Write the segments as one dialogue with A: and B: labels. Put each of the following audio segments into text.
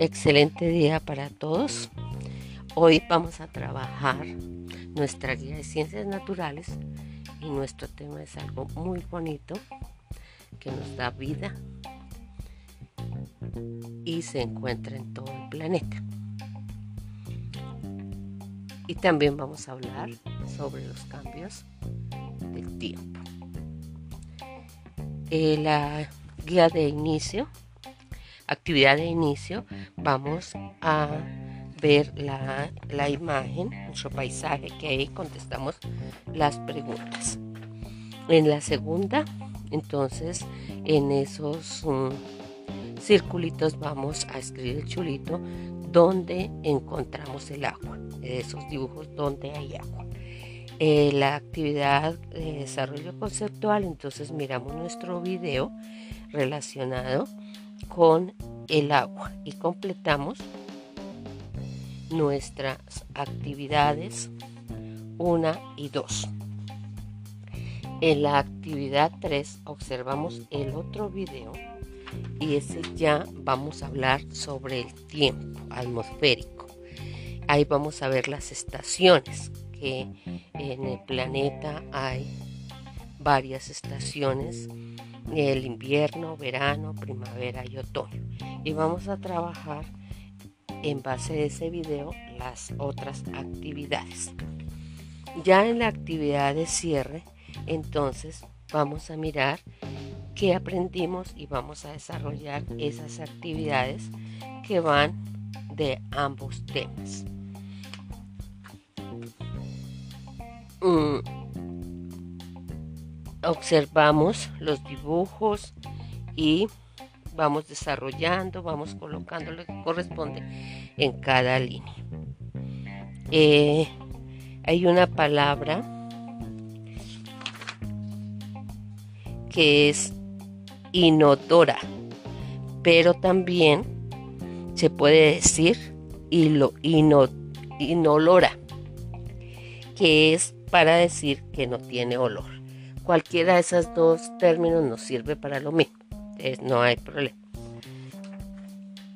A: Excelente día para todos. Hoy vamos a trabajar nuestra guía de ciencias naturales y nuestro tema es algo muy bonito que nos da vida y se encuentra en todo el planeta. Y también vamos a hablar sobre los cambios del tiempo. Eh, la guía de inicio, actividad de inicio, vamos a ver la, la imagen, nuestro paisaje, que ahí contestamos las preguntas. En la segunda, entonces, en esos um, circulitos vamos a escribir el chulito donde encontramos el agua, esos dibujos donde hay agua. Eh, la actividad de desarrollo conceptual, entonces miramos nuestro video relacionado con el agua y completamos nuestras actividades 1 y 2. En la actividad 3 observamos el otro video y ese ya vamos a hablar sobre el tiempo atmosférico. Ahí vamos a ver las estaciones, que en el planeta hay varias estaciones, el invierno, verano, primavera y otoño. Y vamos a trabajar en base a ese video las otras actividades. Ya en la actividad de cierre, entonces vamos a mirar qué aprendimos y vamos a desarrollar esas actividades que van de ambos temas. Mm, observamos los dibujos y vamos desarrollando, vamos colocando lo que corresponde en cada línea. Eh, hay una palabra que es inodora, pero también se puede decir inolora, que es para decir que no tiene olor. Cualquiera de esos dos términos nos sirve para lo mismo, no hay problema.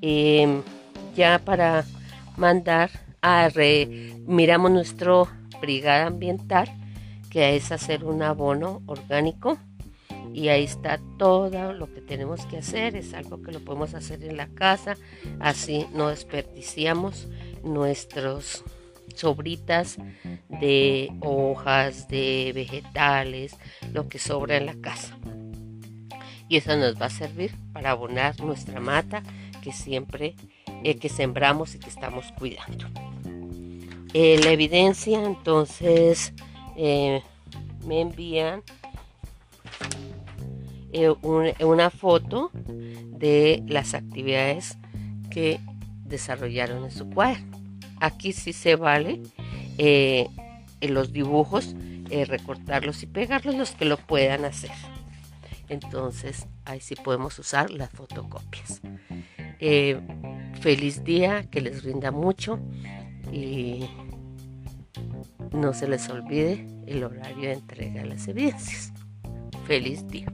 A: Em, ya para mandar a miramos nuestro brigada ambiental, que es hacer un abono orgánico y ahí está todo lo que tenemos que hacer, es algo que lo podemos hacer en la casa, así no desperdiciamos nuestros sobritas de hojas, de vegetales, lo que sobra en la casa. Y eso nos va a servir para abonar nuestra mata que siempre eh, que sembramos y que estamos cuidando. Eh, la evidencia, entonces, eh, me envían una foto de las actividades que desarrollaron en su cuaderno. Aquí sí se vale eh, los dibujos eh, recortarlos y pegarlos los que lo puedan hacer. Entonces ahí sí podemos usar las fotocopias. Eh, feliz día, que les rinda mucho y no se les olvide el horario de entrega de las evidencias. Feliz día.